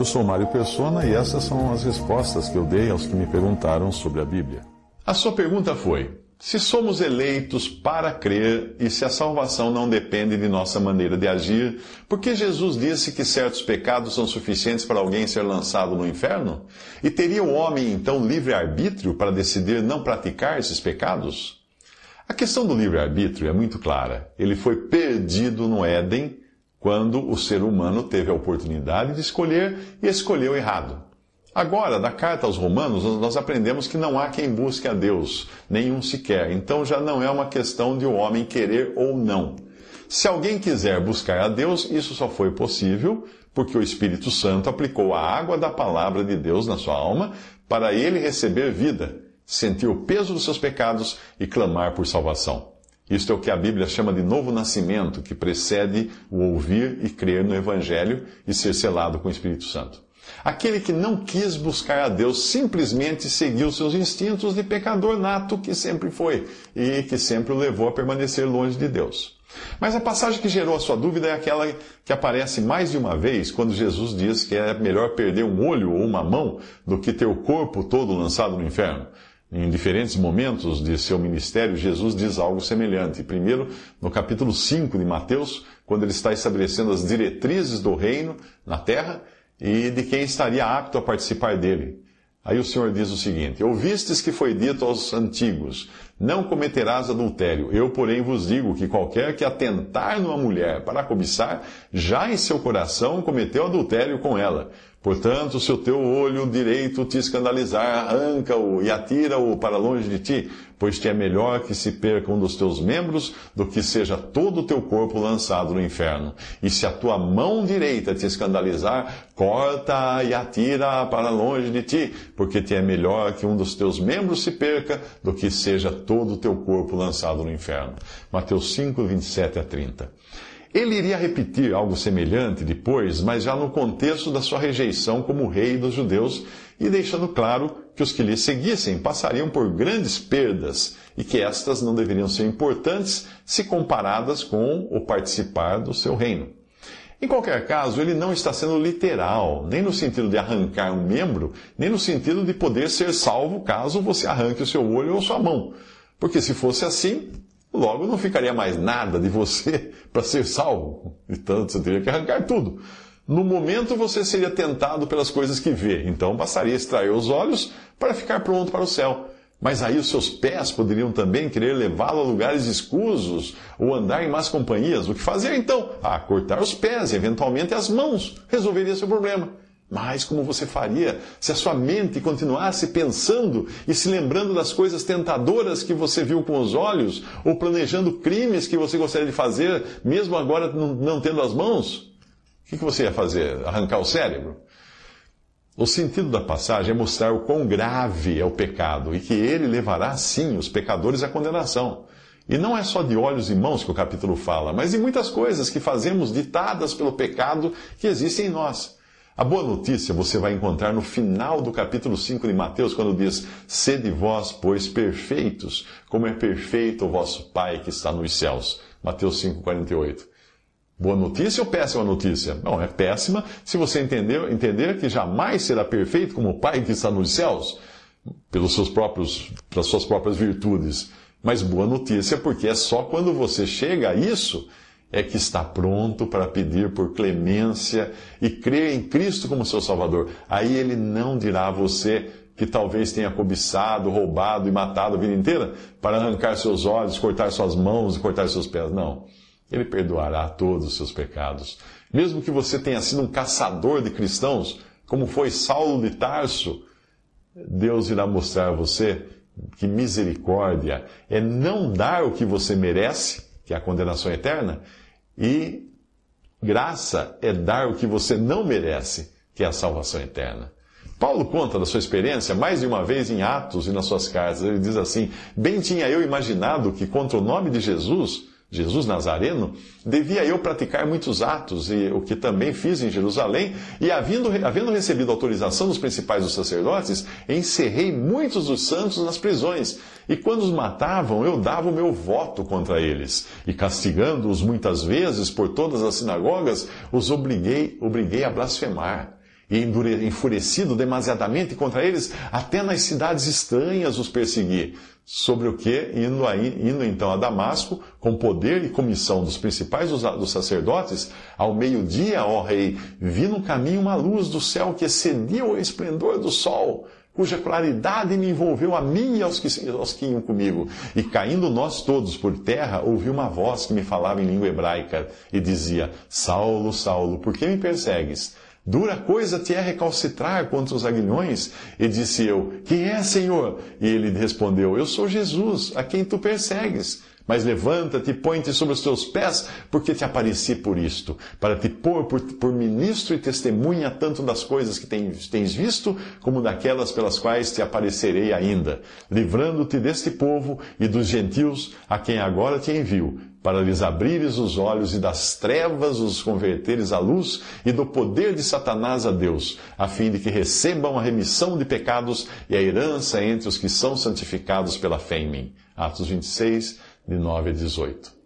Eu sou Mário Persona e essas são as respostas que eu dei aos que me perguntaram sobre a Bíblia. A sua pergunta foi: se somos eleitos para crer e se a salvação não depende de nossa maneira de agir, por que Jesus disse que certos pecados são suficientes para alguém ser lançado no inferno? E teria o homem então livre-arbítrio para decidir não praticar esses pecados? A questão do livre-arbítrio é muito clara. Ele foi perdido no Éden quando o ser humano teve a oportunidade de escolher e escolheu errado. Agora, da carta aos Romanos, nós aprendemos que não há quem busque a Deus, nenhum sequer. Então já não é uma questão de o um homem querer ou não. Se alguém quiser buscar a Deus, isso só foi possível porque o Espírito Santo aplicou a água da palavra de Deus na sua alma para ele receber vida, sentir o peso dos seus pecados e clamar por salvação. Isto é o que a Bíblia chama de novo nascimento, que precede o ouvir e crer no Evangelho e ser selado com o Espírito Santo. Aquele que não quis buscar a Deus simplesmente seguiu seus instintos de pecador nato que sempre foi e que sempre o levou a permanecer longe de Deus. Mas a passagem que gerou a sua dúvida é aquela que aparece mais de uma vez quando Jesus diz que é melhor perder um olho ou uma mão do que ter o corpo todo lançado no inferno. Em diferentes momentos de seu ministério, Jesus diz algo semelhante. Primeiro, no capítulo 5 de Mateus, quando ele está estabelecendo as diretrizes do reino na terra e de quem estaria apto a participar dele. Aí o Senhor diz o seguinte: Ouvistes que foi dito aos antigos: Não cometerás adultério. Eu, porém, vos digo que qualquer que atentar numa mulher para cobiçar, já em seu coração cometeu adultério com ela. Portanto, se o teu olho direito te escandalizar, arranca-o e atira-o para longe de ti, pois te é melhor que se perca um dos teus membros do que seja todo o teu corpo lançado no inferno. E se a tua mão direita te escandalizar, corta e atira para longe de ti, porque te é melhor que um dos teus membros se perca do que seja todo o teu corpo lançado no inferno. Mateus 5, 27 a 30. Ele iria repetir algo semelhante depois, mas já no contexto da sua rejeição como rei dos judeus e deixando claro que os que lhe seguissem passariam por grandes perdas e que estas não deveriam ser importantes se comparadas com o participar do seu reino. Em qualquer caso, ele não está sendo literal, nem no sentido de arrancar um membro, nem no sentido de poder ser salvo caso você arranque o seu olho ou sua mão. Porque se fosse assim, Logo, não ficaria mais nada de você para ser salvo. Então, você teria que arrancar tudo. No momento, você seria tentado pelas coisas que vê. Então, bastaria extrair os olhos para ficar pronto para o céu. Mas aí os seus pés poderiam também querer levá-lo a lugares escusos ou andar em más companhias. O que fazer então? Ah, cortar os pés e eventualmente as mãos. Resolveria seu problema. Mas como você faria se a sua mente continuasse pensando e se lembrando das coisas tentadoras que você viu com os olhos, ou planejando crimes que você gostaria de fazer, mesmo agora não tendo as mãos? O que você ia fazer? Arrancar o cérebro? O sentido da passagem é mostrar o quão grave é o pecado e que ele levará, sim, os pecadores à condenação. E não é só de olhos e mãos que o capítulo fala, mas de muitas coisas que fazemos ditadas pelo pecado que existe em nós. A boa notícia você vai encontrar no final do capítulo 5 de Mateus, quando diz: Sede vós, pois, perfeitos, como é perfeito o vosso Pai que está nos céus. Mateus 5,48. Boa notícia ou péssima notícia? Não, é péssima se você entender, entender que jamais será perfeito como o Pai que está nos céus, pelos seus próprios, pelas suas próprias virtudes. Mas boa notícia porque é só quando você chega a isso é que está pronto para pedir por clemência e crer em Cristo como seu Salvador. Aí ele não dirá a você que talvez tenha cobiçado, roubado e matado a vida inteira para arrancar seus olhos, cortar suas mãos e cortar seus pés. Não. Ele perdoará todos os seus pecados. Mesmo que você tenha sido um caçador de cristãos, como foi Saulo de Tarso, Deus irá mostrar a você que misericórdia é não dar o que você merece, que é a condenação eterna, E graça é dar o que você não merece, que é a salvação eterna. Paulo conta da sua experiência mais de uma vez em Atos e nas suas cartas. Ele diz assim: Bem tinha eu imaginado que contra o nome de Jesus Jesus Nazareno, devia eu praticar muitos atos, e o que também fiz em Jerusalém, e havendo, havendo recebido autorização dos principais dos sacerdotes, encerrei muitos dos santos nas prisões, e quando os matavam, eu dava o meu voto contra eles, e castigando-os muitas vezes por todas as sinagogas, os obriguei, obriguei a blasfemar e enfurecido demasiadamente contra eles, até nas cidades estranhas os persegui. Sobre o que, indo, aí, indo então a Damasco, com poder e comissão dos principais dos, dos sacerdotes, ao meio-dia, ó rei, vi no caminho uma luz do céu que excedia o esplendor do sol, cuja claridade me envolveu a mim e aos que, aos que iam comigo. E caindo nós todos por terra, ouvi uma voz que me falava em língua hebraica e dizia: Saulo, Saulo, por que me persegues? Dura coisa te é recalcitrar contra os aguilhões? E disse eu, quem é, Senhor? E ele respondeu, eu sou Jesus, a quem tu persegues. Mas levanta-te põe-te sobre os teus pés, porque te apareci por isto, para te pôr por, por, ministro e testemunha tanto das coisas que tens, tens visto, como daquelas pelas quais te aparecerei ainda, livrando-te deste povo e dos gentios a quem agora te envio, para lhes abrires os olhos e das trevas os converteres à luz e do poder de Satanás a Deus, a fim de que recebam a remissão de pecados e a herança entre os que são santificados pela fé em mim. Atos 26, de 9 a 18.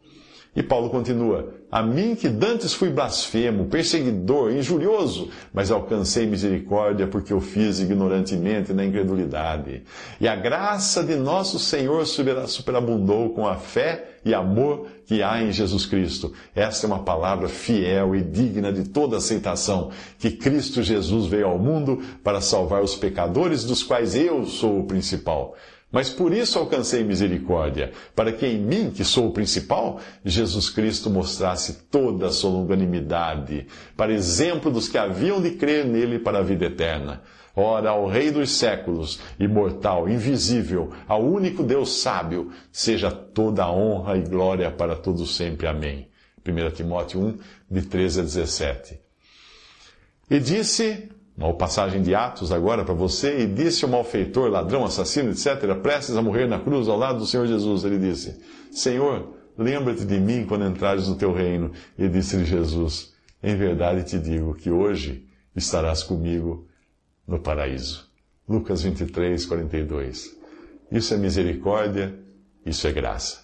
E Paulo continua: A mim que dantes fui blasfemo, perseguidor, injurioso, mas alcancei misericórdia porque eu fiz ignorantemente na incredulidade. E a graça de nosso Senhor superabundou com a fé e amor que há em Jesus Cristo. Esta é uma palavra fiel e digna de toda aceitação, que Cristo Jesus veio ao mundo para salvar os pecadores, dos quais eu sou o principal. Mas por isso alcancei misericórdia, para que em mim, que sou o principal, Jesus Cristo mostrasse toda a sua longanimidade, para exemplo dos que haviam de crer nele para a vida eterna. Ora, ao Rei dos séculos, imortal, invisível, ao único Deus sábio, seja toda a honra e glória para todos sempre. Amém. 1 Timóteo 1, de 13 a 17. E disse uma passagem de Atos agora para você, e disse o malfeitor, ladrão, assassino, etc., prestes a morrer na cruz ao lado do Senhor Jesus, ele disse: Senhor, lembra-te de mim quando entrares no teu reino. E disse-lhe Jesus: Em verdade te digo que hoje estarás comigo no paraíso. Lucas 23, 42. Isso é misericórdia, isso é graça.